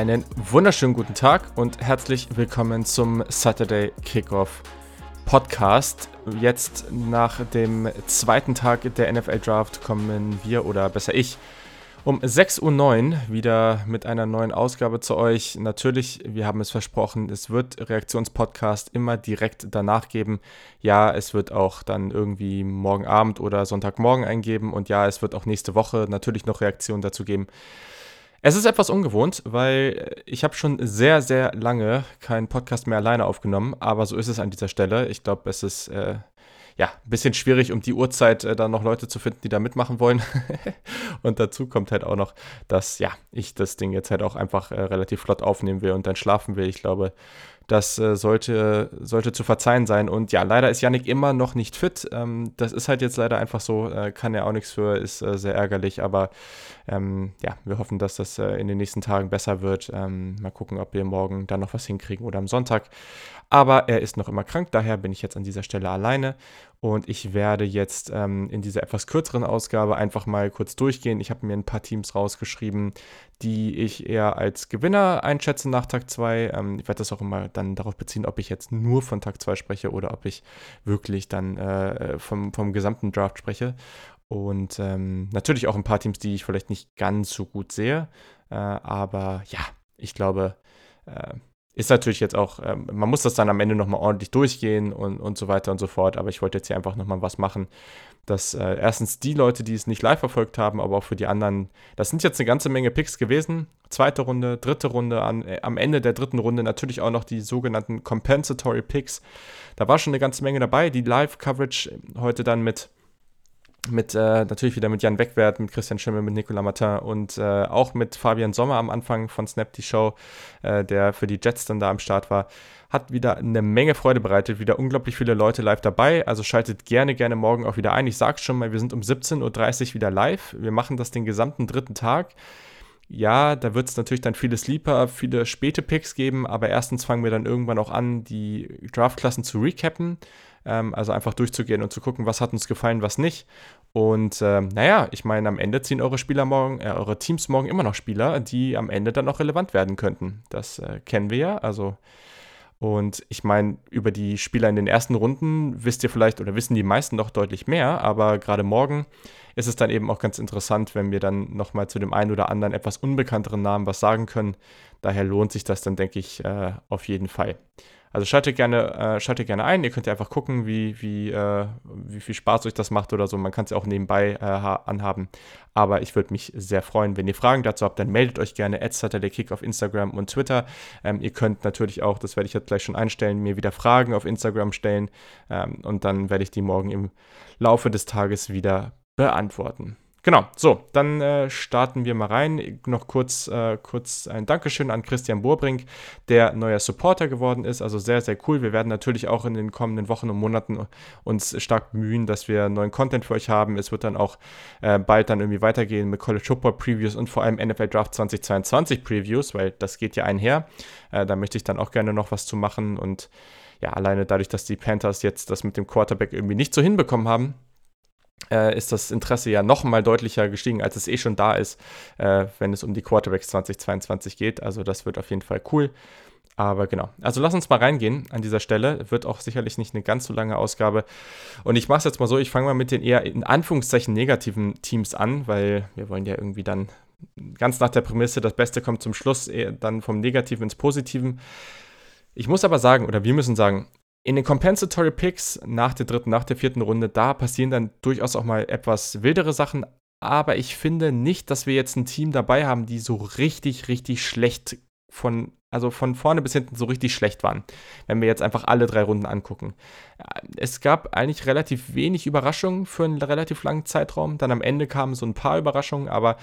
Einen wunderschönen guten Tag und herzlich willkommen zum Saturday Kickoff Podcast. Jetzt nach dem zweiten Tag der NFL Draft kommen wir, oder besser ich, um 6.09 Uhr wieder mit einer neuen Ausgabe zu euch. Natürlich, wir haben es versprochen, es wird Reaktionspodcast immer direkt danach geben. Ja, es wird auch dann irgendwie morgen Abend oder Sonntagmorgen eingeben und ja, es wird auch nächste Woche natürlich noch Reaktionen dazu geben. Es ist etwas ungewohnt, weil ich habe schon sehr, sehr lange keinen Podcast mehr alleine aufgenommen, aber so ist es an dieser Stelle. Ich glaube, es ist äh, ja ein bisschen schwierig, um die Uhrzeit äh, dann noch Leute zu finden, die da mitmachen wollen. und dazu kommt halt auch noch, dass ja ich das Ding jetzt halt auch einfach äh, relativ flott aufnehmen will und dann schlafen will. Ich glaube, das äh, sollte, sollte zu verzeihen sein. Und ja, leider ist Yannick immer noch nicht fit. Ähm, das ist halt jetzt leider einfach so, äh, kann er auch nichts für, ist äh, sehr ärgerlich. Aber ähm, ja, wir hoffen, dass das äh, in den nächsten Tagen besser wird. Ähm, mal gucken, ob wir morgen dann noch was hinkriegen oder am Sonntag. Aber er ist noch immer krank, daher bin ich jetzt an dieser Stelle alleine. Und ich werde jetzt ähm, in dieser etwas kürzeren Ausgabe einfach mal kurz durchgehen. Ich habe mir ein paar Teams rausgeschrieben, die ich eher als Gewinner einschätze nach Tag 2. Ähm, ich werde das auch immer dann darauf beziehen, ob ich jetzt nur von Tag 2 spreche oder ob ich wirklich dann äh, vom, vom gesamten Draft spreche. Und ähm, natürlich auch ein paar Teams, die ich vielleicht nicht ganz so gut sehe. Äh, aber ja, ich glaube, äh, ist natürlich jetzt auch, ähm, man muss das dann am Ende nochmal ordentlich durchgehen und, und so weiter und so fort. Aber ich wollte jetzt hier einfach nochmal was machen, dass äh, erstens die Leute, die es nicht live verfolgt haben, aber auch für die anderen, das sind jetzt eine ganze Menge Picks gewesen. Zweite Runde, dritte Runde, an, äh, am Ende der dritten Runde natürlich auch noch die sogenannten Compensatory Picks. Da war schon eine ganze Menge dabei. Die Live-Coverage heute dann mit mit äh, natürlich wieder mit Jan Wegwert, mit Christian Schimmel, mit Nicolas Martin und äh, auch mit Fabian Sommer am Anfang von Snap die Show, äh, der für die Jets dann da am Start war, hat wieder eine Menge Freude bereitet, wieder unglaublich viele Leute live dabei. Also schaltet gerne, gerne morgen auch wieder ein. Ich sag's schon mal, wir sind um 17.30 Uhr wieder live. Wir machen das den gesamten dritten Tag. Ja, da wird es natürlich dann viele Sleeper, viele späte Picks geben, aber erstens fangen wir dann irgendwann auch an, die Draftklassen zu recappen. Ähm, also einfach durchzugehen und zu gucken, was hat uns gefallen, was nicht. Und ähm, naja, ich meine, am Ende ziehen eure Spieler morgen, äh, eure Teams morgen immer noch Spieler, die am Ende dann auch relevant werden könnten. Das äh, kennen wir ja. Also und ich meine, über die Spieler in den ersten Runden wisst ihr vielleicht oder wissen die meisten noch deutlich mehr, aber gerade morgen ist es dann eben auch ganz interessant, wenn wir dann nochmal zu dem einen oder anderen etwas unbekannteren Namen was sagen können. Daher lohnt sich das dann, denke ich, äh, auf jeden Fall. Also schaltet gerne, äh, schaltet gerne ein. Ihr könnt ja einfach gucken, wie, wie, äh, wie viel Spaß euch das macht oder so. Man kann es ja auch nebenbei äh, anhaben. Aber ich würde mich sehr freuen, wenn ihr Fragen dazu habt, dann meldet euch gerne at Kick auf Instagram und Twitter. Ähm, ihr könnt natürlich auch, das werde ich jetzt gleich schon einstellen, mir wieder Fragen auf Instagram stellen. Ähm, und dann werde ich die morgen im Laufe des Tages wieder beantworten. Genau, so, dann äh, starten wir mal rein. Noch kurz, äh, kurz ein Dankeschön an Christian Burbrink, der neuer Supporter geworden ist. Also sehr, sehr cool. Wir werden natürlich auch in den kommenden Wochen und Monaten uns stark bemühen, dass wir neuen Content für euch haben. Es wird dann auch äh, bald dann irgendwie weitergehen mit College Football Previews und vor allem NFL Draft 2022 Previews, weil das geht ja einher. Äh, da möchte ich dann auch gerne noch was zu machen und ja, alleine dadurch, dass die Panthers jetzt das mit dem Quarterback irgendwie nicht so hinbekommen haben, äh, ist das Interesse ja noch mal deutlicher gestiegen, als es eh schon da ist, äh, wenn es um die Quarterbacks 2022 geht. Also das wird auf jeden Fall cool. Aber genau. Also lass uns mal reingehen an dieser Stelle. Wird auch sicherlich nicht eine ganz so lange Ausgabe. Und ich mache es jetzt mal so, ich fange mal mit den eher in Anführungszeichen negativen Teams an, weil wir wollen ja irgendwie dann ganz nach der Prämisse, das Beste kommt zum Schluss, dann vom Negativen ins Positiven. Ich muss aber sagen, oder wir müssen sagen, in den Compensatory Picks nach der dritten, nach der vierten Runde, da passieren dann durchaus auch mal etwas wildere Sachen. Aber ich finde nicht, dass wir jetzt ein Team dabei haben, die so richtig, richtig schlecht von, also von vorne bis hinten so richtig schlecht waren, wenn wir jetzt einfach alle drei Runden angucken. Es gab eigentlich relativ wenig Überraschungen für einen relativ langen Zeitraum. Dann am Ende kamen so ein paar Überraschungen, aber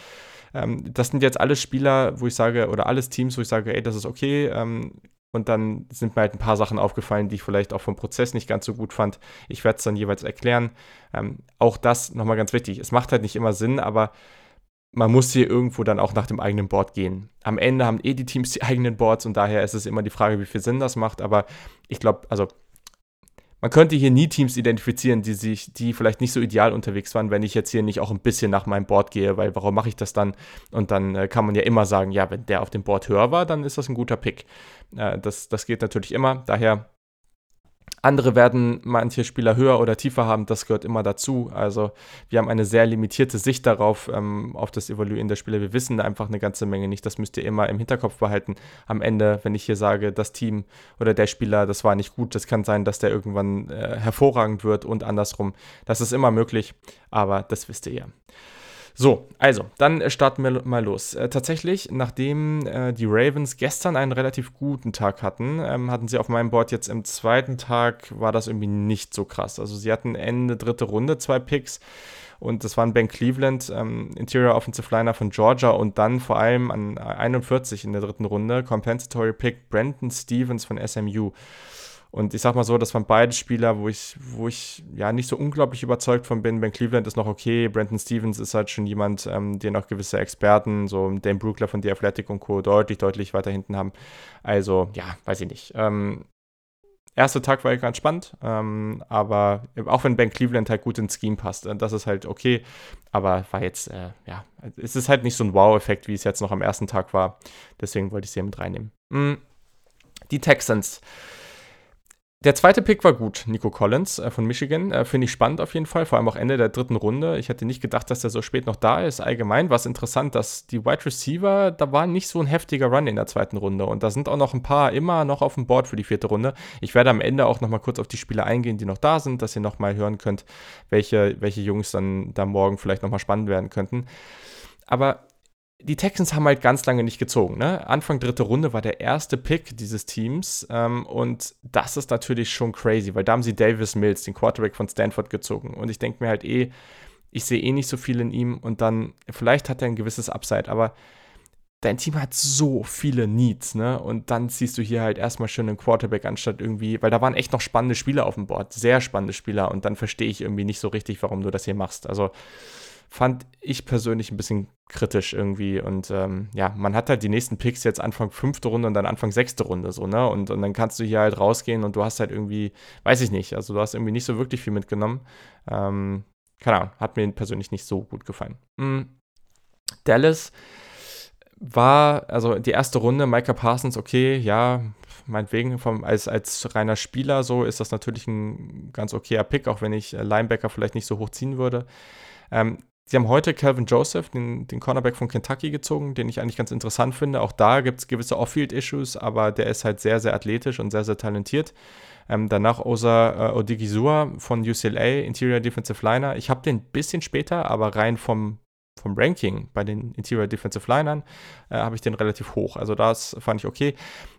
ähm, das sind jetzt alles Spieler, wo ich sage, oder alles Teams, wo ich sage, ey, das ist okay. Ähm, und dann sind mir halt ein paar Sachen aufgefallen, die ich vielleicht auch vom Prozess nicht ganz so gut fand. Ich werde es dann jeweils erklären. Ähm, auch das nochmal ganz wichtig. Es macht halt nicht immer Sinn, aber man muss hier irgendwo dann auch nach dem eigenen Board gehen. Am Ende haben eh die Teams die eigenen Boards und daher ist es immer die Frage, wie viel Sinn das macht. Aber ich glaube, also man könnte hier nie Teams identifizieren, die sich, die vielleicht nicht so ideal unterwegs waren, wenn ich jetzt hier nicht auch ein bisschen nach meinem Board gehe, weil warum mache ich das dann? Und dann äh, kann man ja immer sagen, ja, wenn der auf dem Board höher war, dann ist das ein guter Pick. Äh, das, das geht natürlich immer. Daher andere werden manche Spieler höher oder tiefer haben, das gehört immer dazu. Also wir haben eine sehr limitierte Sicht darauf, ähm, auf das Evaluieren der Spieler. Wir wissen einfach eine ganze Menge nicht. Das müsst ihr immer im Hinterkopf behalten. Am Ende, wenn ich hier sage, das Team oder der Spieler, das war nicht gut, das kann sein, dass der irgendwann äh, hervorragend wird und andersrum. Das ist immer möglich, aber das wisst ihr ja. So, also, dann äh, starten wir mal los. Äh, tatsächlich, nachdem äh, die Ravens gestern einen relativ guten Tag hatten, ähm, hatten sie auf meinem Board jetzt im zweiten Tag, war das irgendwie nicht so krass. Also sie hatten Ende dritte Runde zwei Picks und das waren Ben Cleveland, ähm, Interior Offensive Liner von Georgia und dann vor allem an 41 in der dritten Runde, Compensatory Pick Brandon Stevens von SMU. Und ich sag mal so, das waren beide Spieler, wo ich, wo ich ja nicht so unglaublich überzeugt von bin. Ben Cleveland ist noch okay, Brandon Stevens ist halt schon jemand, ähm, den auch gewisse Experten, so Dane Brookler von The Athletic und Co. deutlich, deutlich weiter hinten haben. Also, ja, weiß ich nicht. Ähm, erster Tag war ganz spannend, ähm, aber auch wenn Ben Cleveland halt gut ins Scheme passt, äh, das ist halt okay, aber war jetzt, äh, ja, es ist halt nicht so ein Wow-Effekt, wie es jetzt noch am ersten Tag war, deswegen wollte ich sie mit reinnehmen. Mhm. Die Texans. Der zweite Pick war gut, Nico Collins äh, von Michigan. Äh, Finde ich spannend auf jeden Fall, vor allem auch Ende der dritten Runde. Ich hätte nicht gedacht, dass der so spät noch da ist. Allgemein war es interessant, dass die Wide Receiver, da war nicht so ein heftiger Run in der zweiten Runde. Und da sind auch noch ein paar immer noch auf dem Board für die vierte Runde. Ich werde am Ende auch nochmal kurz auf die Spieler eingehen, die noch da sind, dass ihr nochmal hören könnt, welche, welche Jungs dann da morgen vielleicht nochmal spannend werden könnten. Aber die Texans haben halt ganz lange nicht gezogen. Ne? Anfang dritte Runde war der erste Pick dieses Teams ähm, und das ist natürlich schon crazy, weil da haben sie Davis Mills, den Quarterback von Stanford, gezogen. Und ich denke mir halt eh, ich sehe eh nicht so viel in ihm und dann, vielleicht hat er ein gewisses Upside, aber dein Team hat so viele Needs, ne? Und dann ziehst du hier halt erstmal schön einen Quarterback anstatt irgendwie, weil da waren echt noch spannende Spieler auf dem Board, sehr spannende Spieler und dann verstehe ich irgendwie nicht so richtig, warum du das hier machst. Also fand ich persönlich ein bisschen kritisch irgendwie. Und ähm, ja, man hat halt die nächsten Picks jetzt Anfang fünfte Runde und dann Anfang sechste Runde so, ne? Und, und dann kannst du hier halt rausgehen und du hast halt irgendwie, weiß ich nicht, also du hast irgendwie nicht so wirklich viel mitgenommen. Ähm, keine Ahnung, hat mir persönlich nicht so gut gefallen. Mhm. Dallas war, also die erste Runde, Micah Parsons, okay, ja, meinetwegen vom, als, als reiner Spieler so ist das natürlich ein ganz okayer Pick, auch wenn ich Linebacker vielleicht nicht so hoch ziehen würde. Ähm, Sie haben heute Calvin Joseph, den, den Cornerback von Kentucky, gezogen, den ich eigentlich ganz interessant finde. Auch da gibt es gewisse Off-Field-Issues, aber der ist halt sehr, sehr athletisch und sehr, sehr talentiert. Ähm, danach Osa äh, Odigizua von UCLA, Interior Defensive Liner. Ich habe den ein bisschen später, aber rein vom vom Ranking bei den Interior Defensive Linern äh, habe ich den relativ hoch. Also das fand ich okay.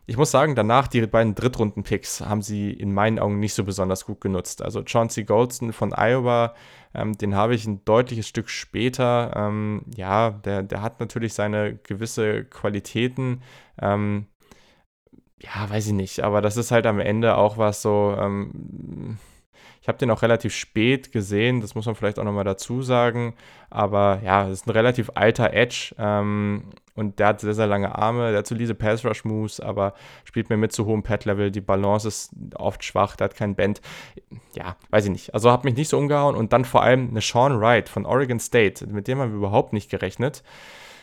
Ich muss sagen, danach die beiden Drittrunden-Picks haben sie in meinen Augen nicht so besonders gut genutzt. Also Chauncey Goldston von Iowa, ähm, den habe ich ein deutliches Stück später. Ähm, ja, der, der hat natürlich seine gewisse Qualitäten. Ähm, ja, weiß ich nicht, aber das ist halt am Ende auch was so ähm, ich habe den auch relativ spät gesehen, das muss man vielleicht auch nochmal dazu sagen. Aber ja, das ist ein relativ alter Edge ähm, und der hat sehr, sehr lange Arme, der hat solide Pass-Rush-Moves, aber spielt mir mit zu hohem Pad-Level. Die Balance ist oft schwach, der hat kein Bend. Ja, weiß ich nicht. Also hat mich nicht so umgehauen und dann vor allem eine Sean Wright von Oregon State, mit dem haben wir überhaupt nicht gerechnet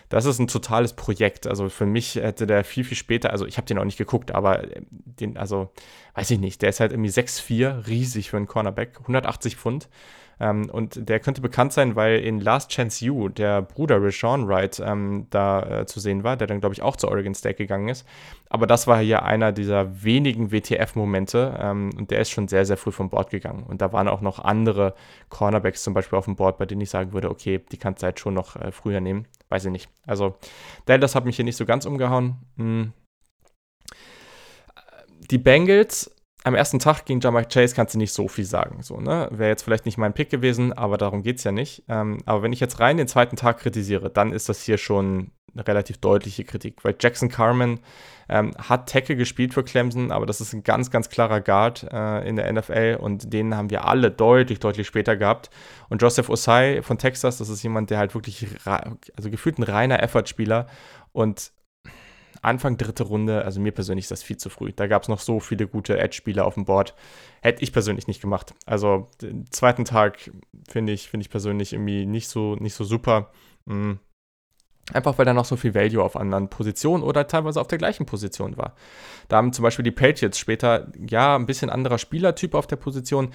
das ist ein totales Projekt. Also für mich hätte der viel, viel später, also ich habe den auch nicht geguckt, aber äh, den, also weiß ich nicht, der ist halt irgendwie 6'4, riesig für einen Cornerback, 180 Pfund. Ähm, und der könnte bekannt sein, weil in Last Chance You der Bruder Rashawn Wright ähm, da äh, zu sehen war, der dann, glaube ich, auch zu Oregon State gegangen ist. Aber das war hier einer dieser wenigen WTF-Momente ähm, und der ist schon sehr, sehr früh vom Board gegangen. Und da waren auch noch andere Cornerbacks zum Beispiel auf dem Board, bei denen ich sagen würde, okay, die kannst du halt schon noch äh, früher nehmen. Weiß ich nicht. Also, Dallas hat mich hier nicht so ganz umgehauen. Hm. Die Bengals am ersten Tag gegen Jamar Chase kannst du nicht so viel sagen. So, ne? Wäre jetzt vielleicht nicht mein Pick gewesen, aber darum geht es ja nicht. Ähm, aber wenn ich jetzt rein den zweiten Tag kritisiere, dann ist das hier schon eine relativ deutliche Kritik, weil Jackson Carmen ähm, hat Tackle gespielt für Clemson, aber das ist ein ganz, ganz klarer Guard äh, in der NFL und den haben wir alle deutlich, deutlich später gehabt. Und Joseph Osai von Texas, das ist jemand, der halt wirklich, also gefühlt ein reiner Effort-Spieler und Anfang dritte Runde, also mir persönlich ist das viel zu früh. Da gab es noch so viele gute Edge-Spieler auf dem Board. Hätte ich persönlich nicht gemacht. Also den zweiten Tag finde ich, find ich persönlich irgendwie nicht so, nicht so super. Einfach weil da noch so viel Value auf anderen Positionen oder teilweise auf der gleichen Position war. Da haben zum Beispiel die Patriots später, ja, ein bisschen anderer Spielertyp auf der Position,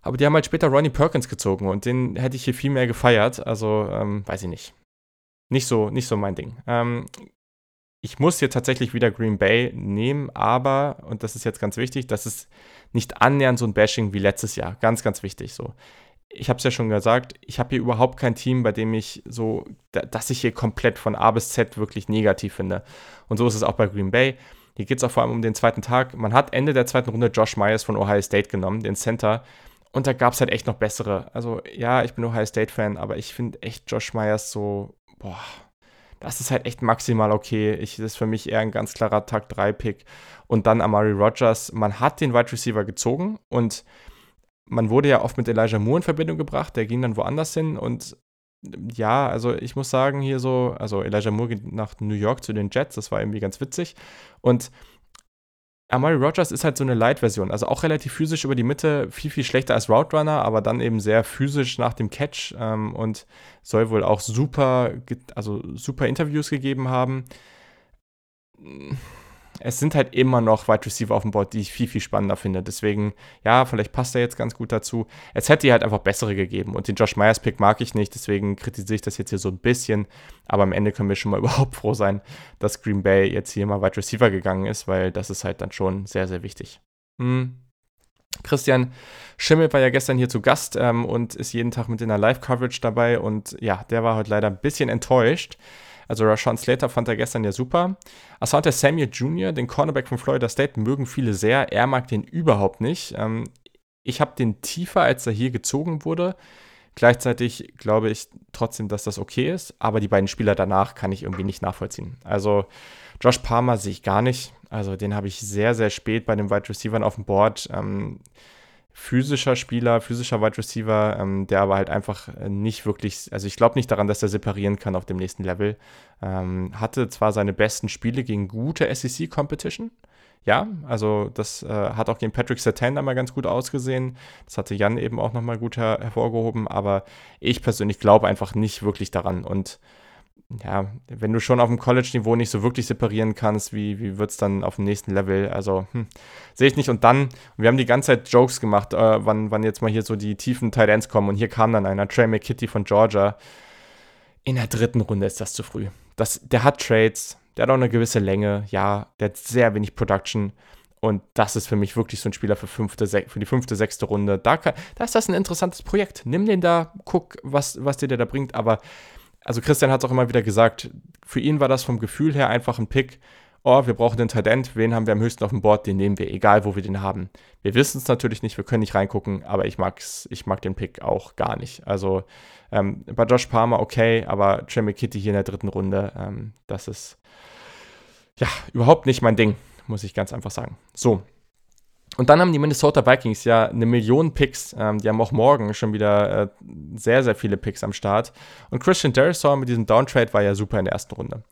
aber die haben halt später Ronnie Perkins gezogen und den hätte ich hier viel mehr gefeiert. Also, ähm, weiß ich nicht. Nicht so, nicht so mein Ding. Ähm, ich muss hier tatsächlich wieder Green Bay nehmen, aber, und das ist jetzt ganz wichtig, das ist nicht annähernd so ein Bashing wie letztes Jahr. Ganz, ganz wichtig so. Ich habe es ja schon gesagt, ich habe hier überhaupt kein Team, bei dem ich so, dass ich hier komplett von A bis Z wirklich negativ finde. Und so ist es auch bei Green Bay. Hier geht es auch vor allem um den zweiten Tag. Man hat Ende der zweiten Runde Josh Myers von Ohio State genommen, den Center. Und da gab es halt echt noch bessere. Also ja, ich bin Ohio State-Fan, aber ich finde echt Josh Myers so, boah, das ist halt echt maximal okay. Ich, das ist für mich eher ein ganz klarer Tag 3-Pick. Und dann Amari Rogers. Man hat den Wide Receiver gezogen und man wurde ja oft mit Elijah Moore in Verbindung gebracht. Der ging dann woanders hin und ja, also ich muss sagen, hier so, also Elijah Moore geht nach New York zu den Jets, das war irgendwie ganz witzig. Und Amari Rogers ist halt so eine Light-Version, also auch relativ physisch über die Mitte, viel, viel schlechter als Route Runner, aber dann eben sehr physisch nach dem Catch ähm, und soll wohl auch super, also super Interviews gegeben haben es sind halt immer noch Wide Receiver auf dem Board, die ich viel, viel spannender finde. Deswegen, ja, vielleicht passt er jetzt ganz gut dazu. Es hätte halt einfach bessere gegeben. Und den Josh Myers Pick mag ich nicht, deswegen kritisiere ich das jetzt hier so ein bisschen. Aber am Ende können wir schon mal überhaupt froh sein, dass Green Bay jetzt hier mal Wide Receiver gegangen ist, weil das ist halt dann schon sehr, sehr wichtig. Hm. Christian Schimmel war ja gestern hier zu Gast ähm, und ist jeden Tag mit in der Live-Coverage dabei. Und ja, der war heute leider ein bisschen enttäuscht. Also Rashawn Slater fand er gestern ja super. Asante Samuel Jr., den Cornerback von Florida State, mögen viele sehr. Er mag den überhaupt nicht. Ähm, ich habe den tiefer, als er hier gezogen wurde. Gleichzeitig glaube ich trotzdem, dass das okay ist, aber die beiden Spieler danach kann ich irgendwie nicht nachvollziehen. Also Josh Palmer sehe ich gar nicht. Also den habe ich sehr, sehr spät bei den Wide Receivers auf dem Board. Ähm, physischer Spieler, physischer Wide Receiver, ähm, der aber halt einfach nicht wirklich, also ich glaube nicht daran, dass er separieren kann auf dem nächsten Level. Ähm, hatte zwar seine besten Spiele gegen gute SEC-Competition, ja, also das äh, hat auch gegen Patrick Sertan einmal ganz gut ausgesehen. Das hatte Jan eben auch nochmal gut her hervorgehoben, aber ich persönlich glaube einfach nicht wirklich daran und ja, wenn du schon auf dem College-Niveau nicht so wirklich separieren kannst, wie, wie wird es dann auf dem nächsten Level? Also, hm, sehe ich nicht. Und dann, wir haben die ganze Zeit Jokes gemacht, äh, wann, wann jetzt mal hier so die tiefen Tight Ends kommen. Und hier kam dann einer, Trey McKitty von Georgia. In der dritten Runde ist das zu früh. Das, der hat Trades, der hat auch eine gewisse Länge, ja, der hat sehr wenig Production. Und das ist für mich wirklich so ein Spieler für, fünfte, für die fünfte, sechste Runde. Da, kann, da ist das ein interessantes Projekt. Nimm den da, guck, was, was dir der da bringt. Aber also Christian hat es auch immer wieder gesagt, für ihn war das vom Gefühl her einfach ein Pick. Oh, wir brauchen den Talent, wen haben wir am höchsten auf dem Board, den nehmen wir, egal wo wir den haben. Wir wissen es natürlich nicht, wir können nicht reingucken, aber ich mag's, ich mag den Pick auch gar nicht. Also ähm, bei Josh Palmer okay, aber Trey Kitty hier in der dritten Runde, ähm, das ist ja überhaupt nicht mein Ding, muss ich ganz einfach sagen. So, und dann haben die Minnesota Vikings ja eine Million Picks. Ähm, die haben auch morgen schon wieder äh, sehr, sehr viele Picks am Start. Und Christian Derisaw mit diesem Downtrade war ja super in der ersten Runde.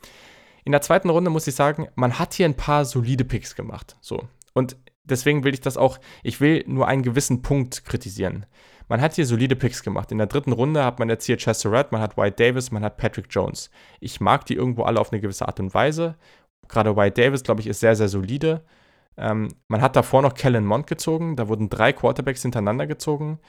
In der zweiten Runde muss ich sagen, man hat hier ein paar solide Picks gemacht. So. Und deswegen will ich das auch, ich will nur einen gewissen Punkt kritisieren. Man hat hier solide Picks gemacht. In der dritten Runde hat man jetzt hier Chester Red, man hat White Davis, man hat Patrick Jones. Ich mag die irgendwo alle auf eine gewisse Art und Weise. Gerade White Davis, glaube ich, ist sehr, sehr solide. Ähm, man hat davor noch Kellen Mond gezogen, da wurden drei Quarterbacks hintereinander gezogen.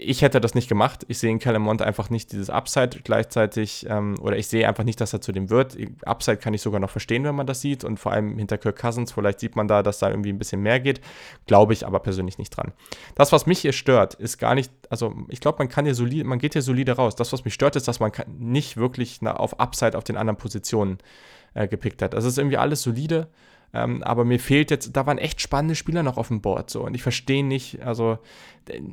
Ich hätte das nicht gemacht. Ich sehe in Kellen Mond einfach nicht dieses Upside gleichzeitig, ähm, oder ich sehe einfach nicht, dass er zu dem wird. Upside kann ich sogar noch verstehen, wenn man das sieht, und vor allem hinter Kirk Cousins, vielleicht sieht man da, dass da irgendwie ein bisschen mehr geht. Glaube ich aber persönlich nicht dran. Das, was mich hier stört, ist gar nicht, also ich glaube, man kann hier solide, man geht hier solide raus. Das, was mich stört, ist, dass man nicht wirklich auf Upside auf den anderen Positionen äh, gepickt hat. Das ist irgendwie alles solide. Ähm, aber mir fehlt jetzt, da waren echt spannende Spieler noch auf dem Board. So, und ich verstehe nicht, also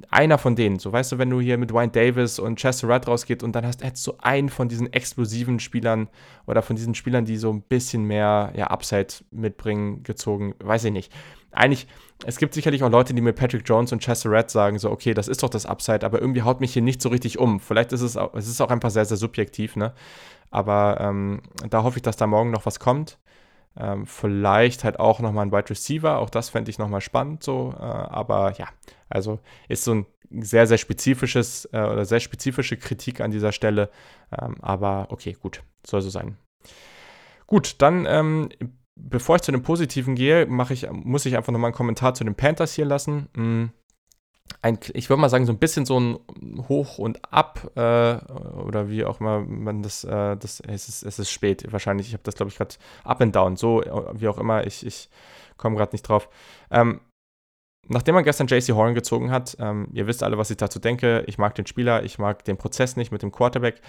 einer von denen, so weißt du, wenn du hier mit Wayne Davis und Chester Rudd rausgeht und dann hast, hättest du einen von diesen explosiven Spielern oder von diesen Spielern, die so ein bisschen mehr ja, Upside mitbringen, gezogen, weiß ich nicht. eigentlich, es gibt sicherlich auch Leute, die mit Patrick Jones und Chester Red sagen, so, okay, das ist doch das Upside, aber irgendwie haut mich hier nicht so richtig um. Vielleicht ist es auch, es ist auch einfach sehr, sehr subjektiv, ne? Aber ähm, da hoffe ich, dass da morgen noch was kommt. Ähm, vielleicht halt auch nochmal ein Wide Receiver, auch das fände ich nochmal spannend so. Äh, aber ja, also ist so ein sehr, sehr spezifisches äh, oder sehr spezifische Kritik an dieser Stelle. Ähm, aber okay, gut, soll so sein. Gut, dann ähm, bevor ich zu den Positiven gehe, ich, muss ich einfach nochmal einen Kommentar zu den Panthers hier lassen. Ein, ich würde mal sagen, so ein bisschen so ein Hoch und Ab äh, oder wie auch immer man das, äh, das es, ist, es ist spät wahrscheinlich. Ich habe das, glaube ich, gerade Up and Down, so wie auch immer. Ich, ich komme gerade nicht drauf. Ähm, nachdem man gestern JC Horn gezogen hat, ähm, ihr wisst alle, was ich dazu denke. Ich mag den Spieler, ich mag den Prozess nicht mit dem Quarterback.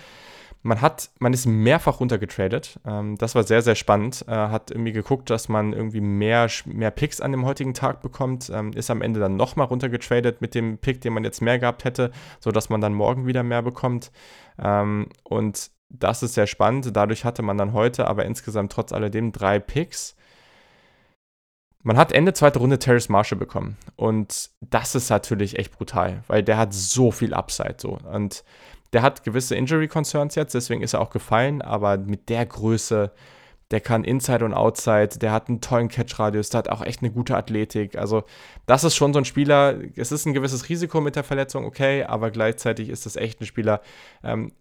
Man hat, man ist mehrfach runtergetradet. Ähm, das war sehr, sehr spannend. Äh, hat irgendwie geguckt, dass man irgendwie mehr, mehr Picks an dem heutigen Tag bekommt. Ähm, ist am Ende dann nochmal runtergetradet mit dem Pick, den man jetzt mehr gehabt hätte, sodass man dann morgen wieder mehr bekommt. Ähm, und das ist sehr spannend. Dadurch hatte man dann heute aber insgesamt trotz alledem drei Picks. Man hat Ende zweite Runde Terrace Marshall bekommen. Und das ist natürlich echt brutal, weil der hat so viel Upside so. Und der hat gewisse Injury Concerns jetzt, deswegen ist er auch gefallen, aber mit der Größe, der kann Inside und Outside, der hat einen tollen Catch-Radius, der hat auch echt eine gute Athletik. Also, das ist schon so ein Spieler, es ist ein gewisses Risiko mit der Verletzung, okay, aber gleichzeitig ist das echt ein Spieler, ähm,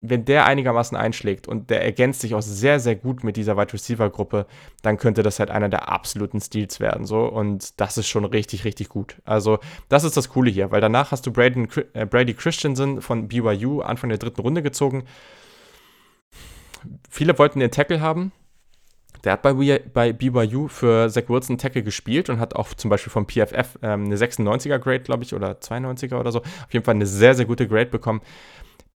wenn der einigermaßen einschlägt und der ergänzt sich auch sehr, sehr gut mit dieser Wide Receiver Gruppe, dann könnte das halt einer der absoluten Steals werden. So. Und das ist schon richtig, richtig gut. Also, das ist das Coole hier, weil danach hast du Braden, äh, Brady Christensen von BYU Anfang der dritten Runde gezogen. Viele wollten den Tackle haben. Der hat bei, bei BYU für Zach Wilson Tackle gespielt und hat auch zum Beispiel vom PFF ähm, eine 96er Grade, glaube ich, oder 92er oder so. Auf jeden Fall eine sehr, sehr gute Grade bekommen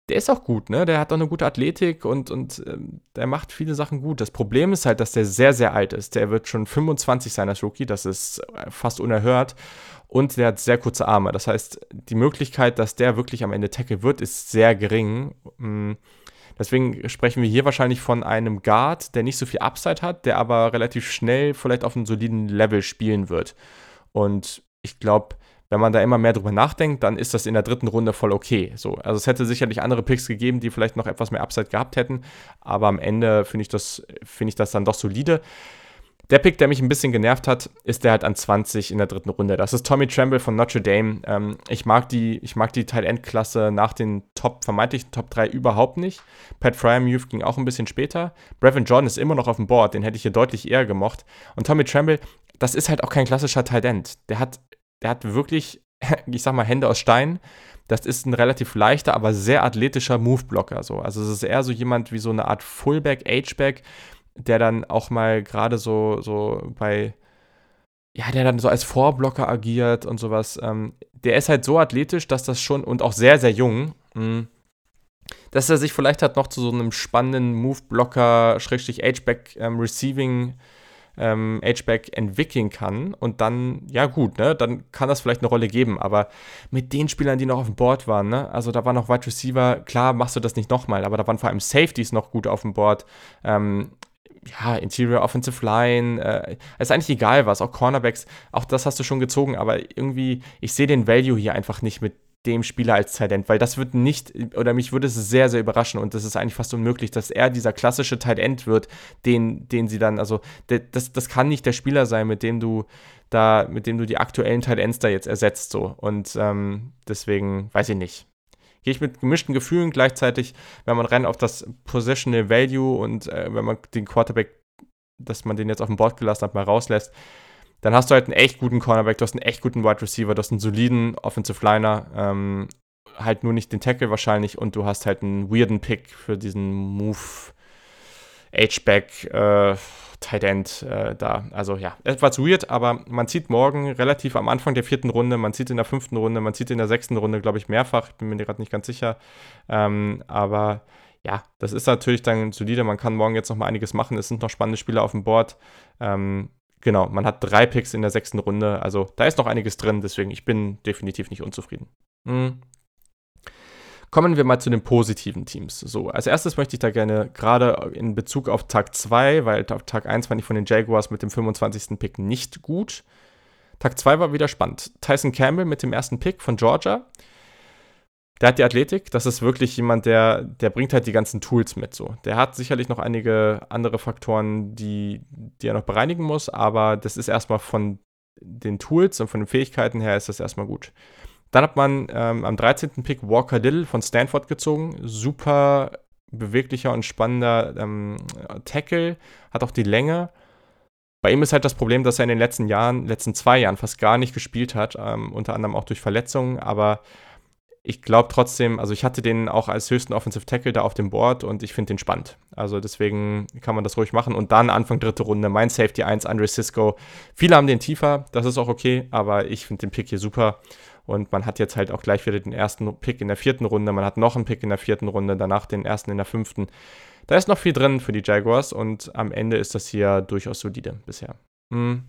der ist auch gut, ne? Der hat auch eine gute Athletik und, und ähm, der macht viele Sachen gut. Das Problem ist halt, dass der sehr, sehr alt ist. Der wird schon 25 sein als Rookie, das ist äh, fast unerhört. Und der hat sehr kurze Arme. Das heißt, die Möglichkeit, dass der wirklich am Ende Tackle wird, ist sehr gering. Mm, deswegen sprechen wir hier wahrscheinlich von einem Guard, der nicht so viel Upside hat, der aber relativ schnell vielleicht auf einem soliden Level spielen wird. Und ich glaube, wenn man da immer mehr drüber nachdenkt, dann ist das in der dritten Runde voll okay. So, also es hätte sicherlich andere Picks gegeben, die vielleicht noch etwas mehr Upside gehabt hätten, aber am Ende finde ich, das, find ich das dann doch solide. Der Pick, der mich ein bisschen genervt hat, ist der halt an 20 in der dritten Runde. Das ist Tommy Tremble von Notre Dame. Ähm, ich mag die, ich mag die Tight End Klasse nach den Top, vermeintlichen Top 3 überhaupt nicht. Pat Fryermuth ging auch ein bisschen später. Brevin Jordan ist immer noch auf dem Board, den hätte ich hier deutlich eher gemocht. Und Tommy Tremble, das ist halt auch kein klassischer Tight End. Der hat der hat wirklich, ich sag mal, Hände aus Stein. Das ist ein relativ leichter, aber sehr athletischer Move-Blocker. So. Also es ist eher so jemand wie so eine Art Fullback, H-Back, der dann auch mal gerade so, so bei, ja, der dann so als Vorblocker agiert und sowas. Ähm, der ist halt so athletisch, dass das schon, und auch sehr, sehr jung, mh, hm, dass er sich vielleicht halt noch zu so einem spannenden Move-Blocker, Schrägstrich H-Back ähm, Receiving ähm, H-Back entwickeln kann und dann, ja gut, ne, dann kann das vielleicht eine Rolle geben, aber mit den Spielern, die noch auf dem Board waren, ne, also da war noch Wide Receiver, klar machst du das nicht nochmal, aber da waren vor allem Safeties noch gut auf dem Board, ähm, ja, Interior Offensive Line, äh, ist eigentlich egal was, auch Cornerbacks, auch das hast du schon gezogen, aber irgendwie, ich sehe den Value hier einfach nicht mit dem Spieler als Talent, weil das wird nicht, oder mich würde es sehr, sehr überraschen und das ist eigentlich fast unmöglich, dass er dieser klassische Talent wird, den, den sie dann, also das, das kann nicht der Spieler sein, mit dem du da, mit dem du die aktuellen Talents da jetzt ersetzt, so. Und ähm, deswegen, weiß ich nicht. Gehe ich mit gemischten Gefühlen gleichzeitig, wenn man rein auf das Positional Value und äh, wenn man den Quarterback, dass man den jetzt auf dem Board gelassen hat, mal rauslässt, dann hast du halt einen echt guten Cornerback, du hast einen echt guten Wide Receiver, du hast einen soliden Offensive Liner, ähm, halt nur nicht den Tackle wahrscheinlich und du hast halt einen weirden Pick für diesen Move H-Back äh, Tight End äh, da. Also ja, etwas weird, aber man zieht morgen relativ am Anfang der vierten Runde, man zieht in der fünften Runde, man zieht in der sechsten Runde, glaube ich, mehrfach. Ich bin mir gerade nicht ganz sicher. Ähm, aber ja, das ist natürlich dann solide. Man kann morgen jetzt noch mal einiges machen. Es sind noch spannende Spieler auf dem Board. Ähm, Genau, man hat drei Picks in der sechsten Runde. Also da ist noch einiges drin, deswegen ich bin definitiv nicht unzufrieden. Mhm. Kommen wir mal zu den positiven Teams. So, als erstes möchte ich da gerne gerade in Bezug auf Tag 2, weil auf Tag 1 fand ich von den Jaguars mit dem 25. Pick nicht gut. Tag 2 war wieder spannend. Tyson Campbell mit dem ersten Pick von Georgia. Der hat die Athletik, das ist wirklich jemand, der, der bringt halt die ganzen Tools mit so. Der hat sicherlich noch einige andere Faktoren, die, die er noch bereinigen muss, aber das ist erstmal von den Tools und von den Fähigkeiten her ist das erstmal gut. Dann hat man ähm, am 13. Pick Walker Little von Stanford gezogen. Super beweglicher und spannender ähm, Tackle, hat auch die Länge. Bei ihm ist halt das Problem, dass er in den letzten Jahren, letzten zwei Jahren fast gar nicht gespielt hat, ähm, unter anderem auch durch Verletzungen, aber ich glaube trotzdem, also ich hatte den auch als höchsten Offensive Tackle da auf dem Board und ich finde den spannend. Also deswegen kann man das ruhig machen. Und dann Anfang dritte Runde, mein Safety 1, Andre Cisco. Viele haben den tiefer, das ist auch okay, aber ich finde den Pick hier super. Und man hat jetzt halt auch gleich wieder den ersten Pick in der vierten Runde. Man hat noch einen Pick in der vierten Runde, danach den ersten in der fünften. Da ist noch viel drin für die Jaguars und am Ende ist das hier durchaus solide bisher. Hm.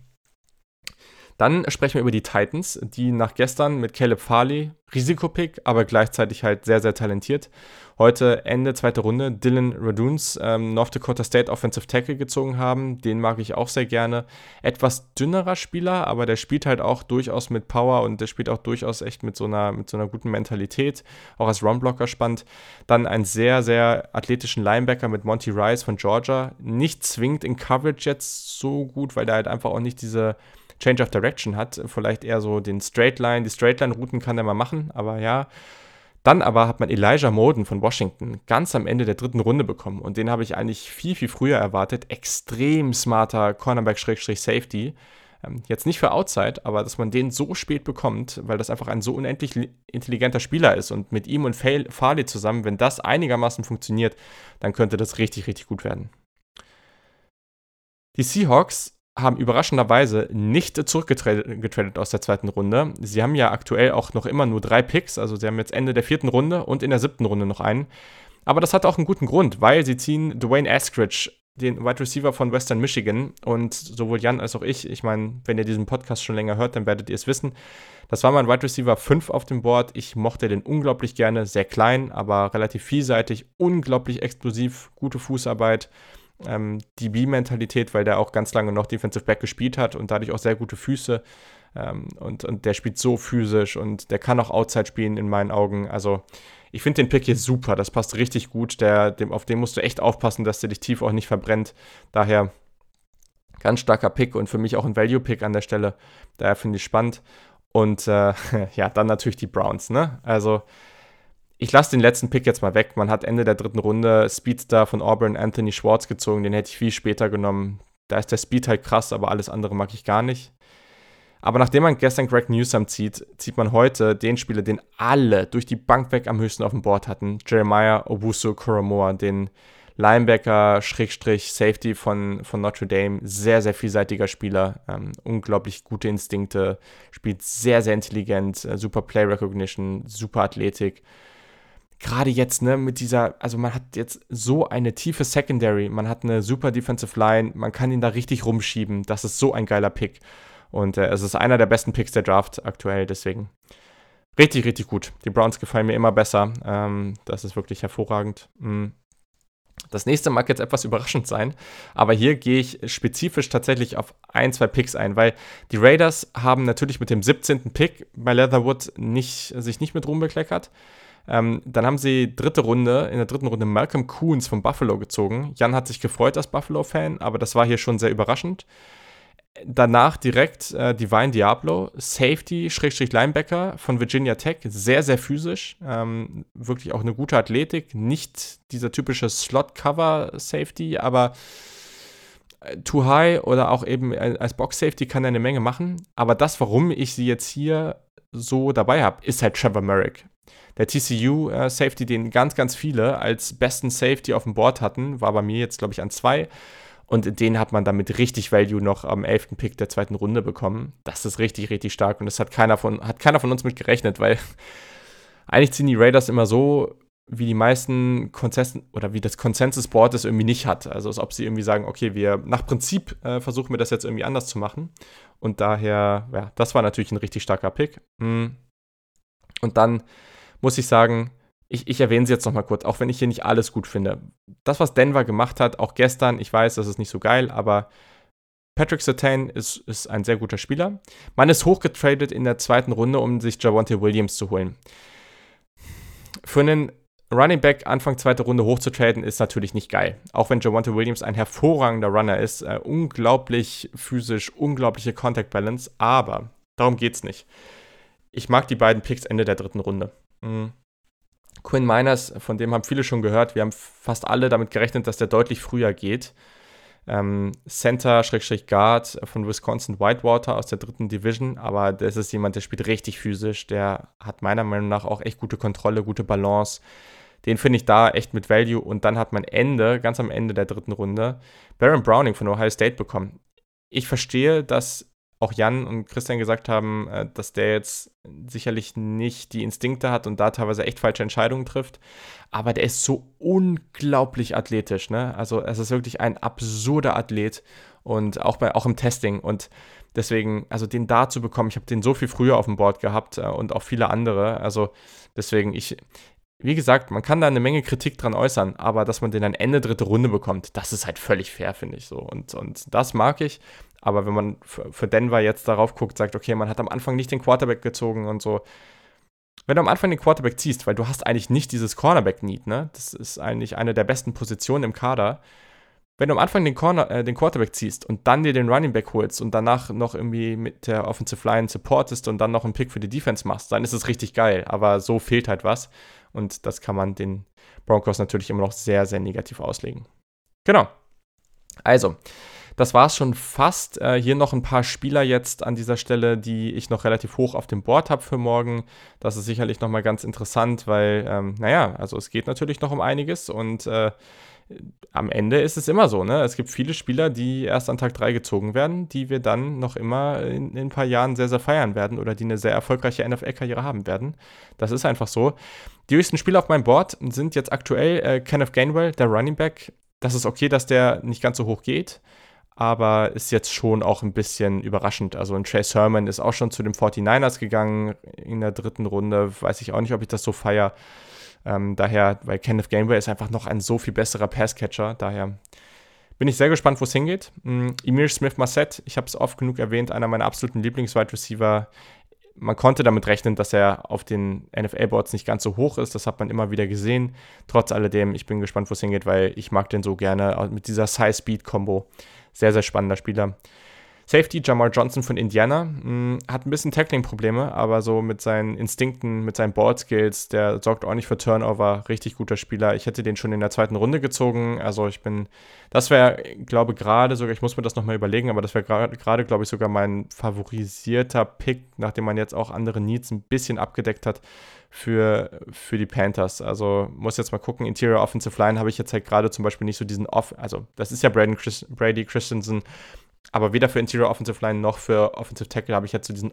Dann sprechen wir über die Titans, die nach gestern mit Caleb Farley, Risikopick, aber gleichzeitig halt sehr, sehr talentiert, heute Ende zweite Runde Dylan Raduns, ähm, North Dakota State Offensive Tackle gezogen haben. Den mag ich auch sehr gerne. Etwas dünnerer Spieler, aber der spielt halt auch durchaus mit Power und der spielt auch durchaus echt mit so einer, mit so einer guten Mentalität. Auch als Runblocker spannend. Dann einen sehr, sehr athletischen Linebacker mit Monty Rice von Georgia. Nicht zwingend in Coverage jetzt so gut, weil der halt einfach auch nicht diese Change of Direction hat. Vielleicht eher so den Straight Line, die Straight Line Routen kann er mal machen, aber ja. Dann aber hat man Elijah Moden von Washington ganz am Ende der dritten Runde bekommen und den habe ich eigentlich viel, viel früher erwartet. Extrem smarter Cornerback-Safety. Ähm, jetzt nicht für Outside, aber dass man den so spät bekommt, weil das einfach ein so unendlich intelligenter Spieler ist und mit ihm und Farley zusammen, wenn das einigermaßen funktioniert, dann könnte das richtig, richtig gut werden. Die Seahawks haben überraschenderweise nicht zurückgetradet aus der zweiten Runde. Sie haben ja aktuell auch noch immer nur drei Picks, also sie haben jetzt Ende der vierten Runde und in der siebten Runde noch einen. Aber das hat auch einen guten Grund, weil sie ziehen Dwayne Askridge, den Wide Receiver von Western Michigan. Und sowohl Jan als auch ich, ich meine, wenn ihr diesen Podcast schon länger hört, dann werdet ihr es wissen. Das war mein Wide Receiver 5 auf dem Board. Ich mochte den unglaublich gerne, sehr klein, aber relativ vielseitig, unglaublich explosiv, gute Fußarbeit ähm, DB-Mentalität, weil der auch ganz lange noch Defensive Back gespielt hat und dadurch auch sehr gute Füße. Ähm, und, und der spielt so physisch und der kann auch Outside spielen in meinen Augen. Also ich finde den Pick hier super, das passt richtig gut. Der, dem, auf den musst du echt aufpassen, dass der dich tief auch nicht verbrennt. Daher ganz starker Pick und für mich auch ein Value-Pick an der Stelle. Daher finde ich spannend. Und äh, ja, dann natürlich die Browns, ne? Also ich lasse den letzten Pick jetzt mal weg. Man hat Ende der dritten Runde Speedstar von Auburn Anthony Schwartz gezogen. Den hätte ich viel später genommen. Da ist der Speed halt krass, aber alles andere mag ich gar nicht. Aber nachdem man gestern Greg Newsom zieht, zieht man heute den Spieler, den alle durch die Bank weg am höchsten auf dem Board hatten. Jeremiah Obusu Koromoa, den Linebacker, Schrägstrich, Safety von, von Notre Dame. Sehr, sehr vielseitiger Spieler. Ähm, unglaublich gute Instinkte. Spielt sehr, sehr intelligent. Äh, super Play Recognition, super Athletik gerade jetzt, ne, mit dieser, also man hat jetzt so eine tiefe Secondary, man hat eine super Defensive Line, man kann ihn da richtig rumschieben. Das ist so ein geiler Pick. Und äh, es ist einer der besten Picks der Draft aktuell, deswegen richtig, richtig gut. Die Browns gefallen mir immer besser. Ähm, das ist wirklich hervorragend. Mhm. Das nächste mag jetzt etwas überraschend sein, aber hier gehe ich spezifisch tatsächlich auf ein, zwei Picks ein, weil die Raiders haben natürlich mit dem 17. Pick bei Leatherwood nicht, sich nicht mit rumbekleckert. Ähm, dann haben sie dritte Runde, in der dritten Runde Malcolm Coons von Buffalo gezogen. Jan hat sich gefreut als Buffalo-Fan, aber das war hier schon sehr überraschend. Danach direkt äh, Divine Diablo, Safety, Schrägstrich Linebacker von Virginia Tech, sehr, sehr physisch, ähm, wirklich auch eine gute Athletik, nicht dieser typische Slot-Cover-Safety, aber äh, Too High oder auch eben als Box-Safety kann er eine Menge machen. Aber das, warum ich sie jetzt hier so dabei habe, ist halt Trevor Merrick. Der TCU-Safety, äh, den ganz, ganz viele als besten Safety auf dem Board hatten, war bei mir jetzt, glaube ich, an zwei. Und den hat man dann mit richtig Value noch am 11. Pick der zweiten Runde bekommen. Das ist richtig, richtig stark. Und das hat keiner von, hat keiner von uns mit gerechnet, weil eigentlich ziehen die Raiders immer so, wie die meisten Konsensus oder wie das Consensus Board es irgendwie nicht hat. Also als ob sie irgendwie sagen, okay, wir nach Prinzip äh, versuchen wir das jetzt irgendwie anders zu machen. Und daher, ja, das war natürlich ein richtig starker Pick. Hm. Und dann muss ich sagen, ich, ich erwähne sie jetzt nochmal kurz, auch wenn ich hier nicht alles gut finde. Das, was Denver gemacht hat, auch gestern, ich weiß, das ist nicht so geil, aber Patrick Sertain ist, ist ein sehr guter Spieler. Man ist hochgetradet in der zweiten Runde, um sich Javonte Williams zu holen. Für einen Running Back Anfang zweite Runde hochzutraden ist natürlich nicht geil. Auch wenn Javonte Williams ein hervorragender Runner ist, äh, unglaublich physisch, unglaubliche Contact Balance, aber darum geht's nicht. Ich mag die beiden Picks Ende der dritten Runde. Mhm. Quinn Miners, von dem haben viele schon gehört. Wir haben fast alle damit gerechnet, dass der deutlich früher geht. Ähm, Center-Guard von Wisconsin Whitewater aus der dritten Division, aber das ist jemand, der spielt richtig physisch. Der hat meiner Meinung nach auch echt gute Kontrolle, gute Balance. Den finde ich da echt mit Value. Und dann hat man Ende, ganz am Ende der dritten Runde, Baron Browning von Ohio State bekommen. Ich verstehe, dass auch Jan und Christian gesagt haben, äh, dass der jetzt sicherlich nicht die Instinkte hat und da teilweise echt falsche Entscheidungen trifft. Aber der ist so unglaublich athletisch. Ne? Also es ist wirklich ein absurder Athlet und auch, bei, auch im Testing. Und deswegen, also den da zu bekommen, ich habe den so viel früher auf dem Board gehabt äh, und auch viele andere. Also deswegen, ich, wie gesagt, man kann da eine Menge Kritik dran äußern, aber dass man den dann Ende dritte Runde bekommt, das ist halt völlig fair, finde ich so. Und, und das mag ich. Aber wenn man für Denver jetzt darauf guckt, sagt, okay, man hat am Anfang nicht den Quarterback gezogen und so. Wenn du am Anfang den Quarterback ziehst, weil du hast eigentlich nicht dieses Cornerback-Need, ne? Das ist eigentlich eine der besten Positionen im Kader. Wenn du am Anfang den, Corner, äh, den Quarterback ziehst und dann dir den Running Back holst und danach noch irgendwie mit der Offensive Line supportest und dann noch einen Pick für die Defense machst, dann ist es richtig geil. Aber so fehlt halt was. Und das kann man den Broncos natürlich immer noch sehr, sehr negativ auslegen. Genau. Also, das war es schon fast. Äh, hier noch ein paar Spieler jetzt an dieser Stelle, die ich noch relativ hoch auf dem Board habe für morgen. Das ist sicherlich nochmal ganz interessant, weil, ähm, naja, also es geht natürlich noch um einiges und äh, am Ende ist es immer so, ne? Es gibt viele Spieler, die erst an Tag 3 gezogen werden, die wir dann noch immer in, in ein paar Jahren sehr, sehr feiern werden oder die eine sehr erfolgreiche NFL-Karriere haben werden. Das ist einfach so. Die höchsten Spieler auf meinem Board sind jetzt aktuell äh, Kenneth Gainwell, der Running Back. Das ist okay, dass der nicht ganz so hoch geht aber ist jetzt schon auch ein bisschen überraschend. Also ein Chase Herman ist auch schon zu den 49ers gegangen in der dritten Runde. Weiß ich auch nicht, ob ich das so feiere. Ähm, daher, weil Kenneth Gainwell ist einfach noch ein so viel besserer Passcatcher. Daher bin ich sehr gespannt, wo es hingeht. Ähm, Emir Smith-Massett, ich habe es oft genug erwähnt, einer meiner absoluten Lieblings-Wide Receiver. Man konnte damit rechnen, dass er auf den NFL-Boards nicht ganz so hoch ist. Das hat man immer wieder gesehen. Trotz alledem, ich bin gespannt, wo es hingeht, weil ich mag den so gerne mit dieser Size-Speed-Kombo. Sehr, sehr spannender Spieler. Safety Jamar Johnson von Indiana mh, hm, hat ein bisschen Tackling-Probleme, aber so mit seinen Instinkten, mit seinen Board-Skills, der sorgt auch nicht für Turnover. Richtig guter Spieler. Ich hätte den schon in der zweiten Runde gezogen. Also ich bin, das wäre, glaube gerade sogar, ich muss mir das nochmal überlegen, aber das wäre gerade, glaube ich, sogar mein favorisierter Pick, nachdem man jetzt auch andere Needs ein bisschen abgedeckt hat für, für die Panthers. Also muss jetzt mal gucken, Interior Offensive Line habe ich jetzt halt gerade zum Beispiel nicht so diesen Off, also das ist ja Braden Chris, Brady Christensen, aber weder für Interior Offensive Line noch für Offensive Tackle habe ich jetzt so diesen,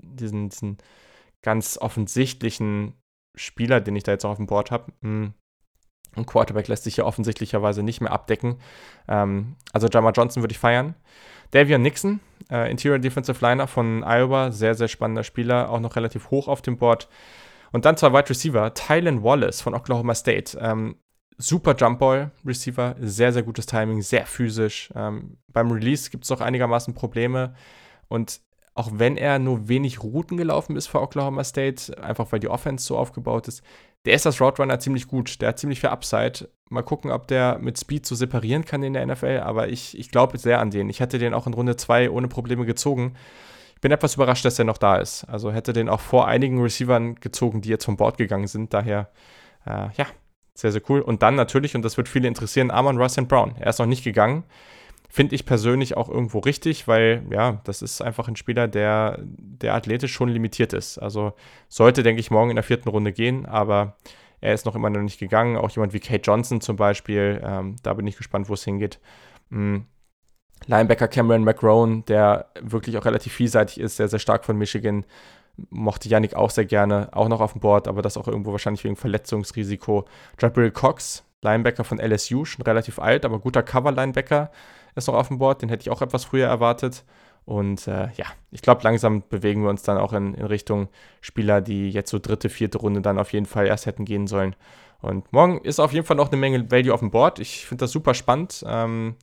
diesen, diesen ganz offensichtlichen Spieler, den ich da jetzt auch auf dem Board habe. Hm. Ein Quarterback lässt sich ja offensichtlicherweise nicht mehr abdecken. Ähm, also Jamar Johnson würde ich feiern. Davion Nixon, äh, Interior Defensive Liner von Iowa, sehr, sehr spannender Spieler, auch noch relativ hoch auf dem Board. Und dann zwei Wide Receiver, Tylen Wallace von Oklahoma State. Ähm, super Jumpball Receiver, sehr, sehr gutes Timing, sehr physisch. Ähm, beim Release gibt es auch einigermaßen Probleme. Und auch wenn er nur wenig Routen gelaufen ist für Oklahoma State, einfach weil die Offense so aufgebaut ist, der ist als Roadrunner ziemlich gut. Der hat ziemlich viel Upside. Mal gucken, ob der mit Speed so separieren kann in der NFL, aber ich, ich glaube sehr an den. Ich hätte den auch in Runde 2 ohne Probleme gezogen bin etwas überrascht, dass er noch da ist. Also hätte den auch vor einigen Receivern gezogen, die jetzt vom Board gegangen sind. Daher, äh, ja, sehr, sehr cool. Und dann natürlich, und das wird viele interessieren, Amon Russell Brown. Er ist noch nicht gegangen. Finde ich persönlich auch irgendwo richtig, weil ja, das ist einfach ein Spieler, der, der athletisch schon limitiert ist. Also sollte, denke ich, morgen in der vierten Runde gehen, aber er ist noch immer noch nicht gegangen. Auch jemand wie Kate Johnson zum Beispiel, ähm, da bin ich gespannt, wo es hingeht. Mhm. Linebacker Cameron McRone, der wirklich auch relativ vielseitig ist, sehr, sehr stark von Michigan. Mochte Yannick auch sehr gerne, auch noch auf dem Board, aber das auch irgendwo wahrscheinlich wegen Verletzungsrisiko. Jabril Cox, Linebacker von LSU, schon relativ alt, aber guter Cover-Linebacker, ist noch auf dem Board. Den hätte ich auch etwas früher erwartet. Und äh, ja, ich glaube, langsam bewegen wir uns dann auch in, in, Richtung Spieler, die jetzt so dritte, vierte Runde dann auf jeden Fall erst hätten gehen sollen. Und morgen ist auf jeden Fall noch eine Menge Value auf dem Board. Ich finde das super spannend. Ähm,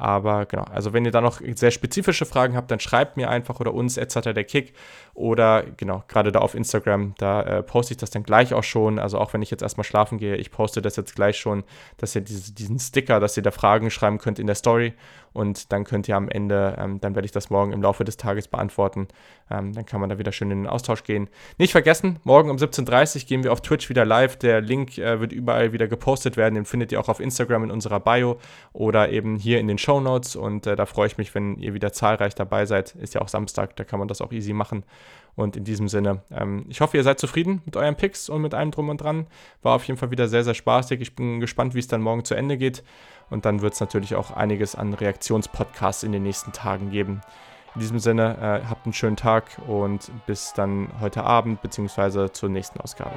aber genau, also wenn ihr da noch sehr spezifische Fragen habt, dann schreibt mir einfach oder uns etc. der Kick oder genau, gerade da auf Instagram, da äh, poste ich das dann gleich auch schon. Also auch wenn ich jetzt erstmal schlafen gehe, ich poste das jetzt gleich schon, dass ihr diese, diesen Sticker, dass ihr da Fragen schreiben könnt in der Story und dann könnt ihr am Ende, ähm, dann werde ich das morgen im Laufe des Tages beantworten. Ähm, dann kann man da wieder schön in den Austausch gehen. Nicht vergessen, morgen um 17.30 Uhr gehen wir auf Twitch wieder live. Der Link äh, wird überall wieder gepostet werden. Den findet ihr auch auf Instagram in unserer Bio oder eben hier in den Show Notes. Und äh, da freue ich mich, wenn ihr wieder zahlreich dabei seid. Ist ja auch Samstag, da kann man das auch easy machen. Und in diesem Sinne, ähm, ich hoffe, ihr seid zufrieden mit euren Picks und mit allem drum und dran. War auf jeden Fall wieder sehr, sehr spaßig. Ich bin gespannt, wie es dann morgen zu Ende geht. Und dann wird es natürlich auch einiges an Reaktionspodcasts in den nächsten Tagen geben. In diesem Sinne, äh, habt einen schönen Tag und bis dann heute Abend bzw. zur nächsten Ausgabe.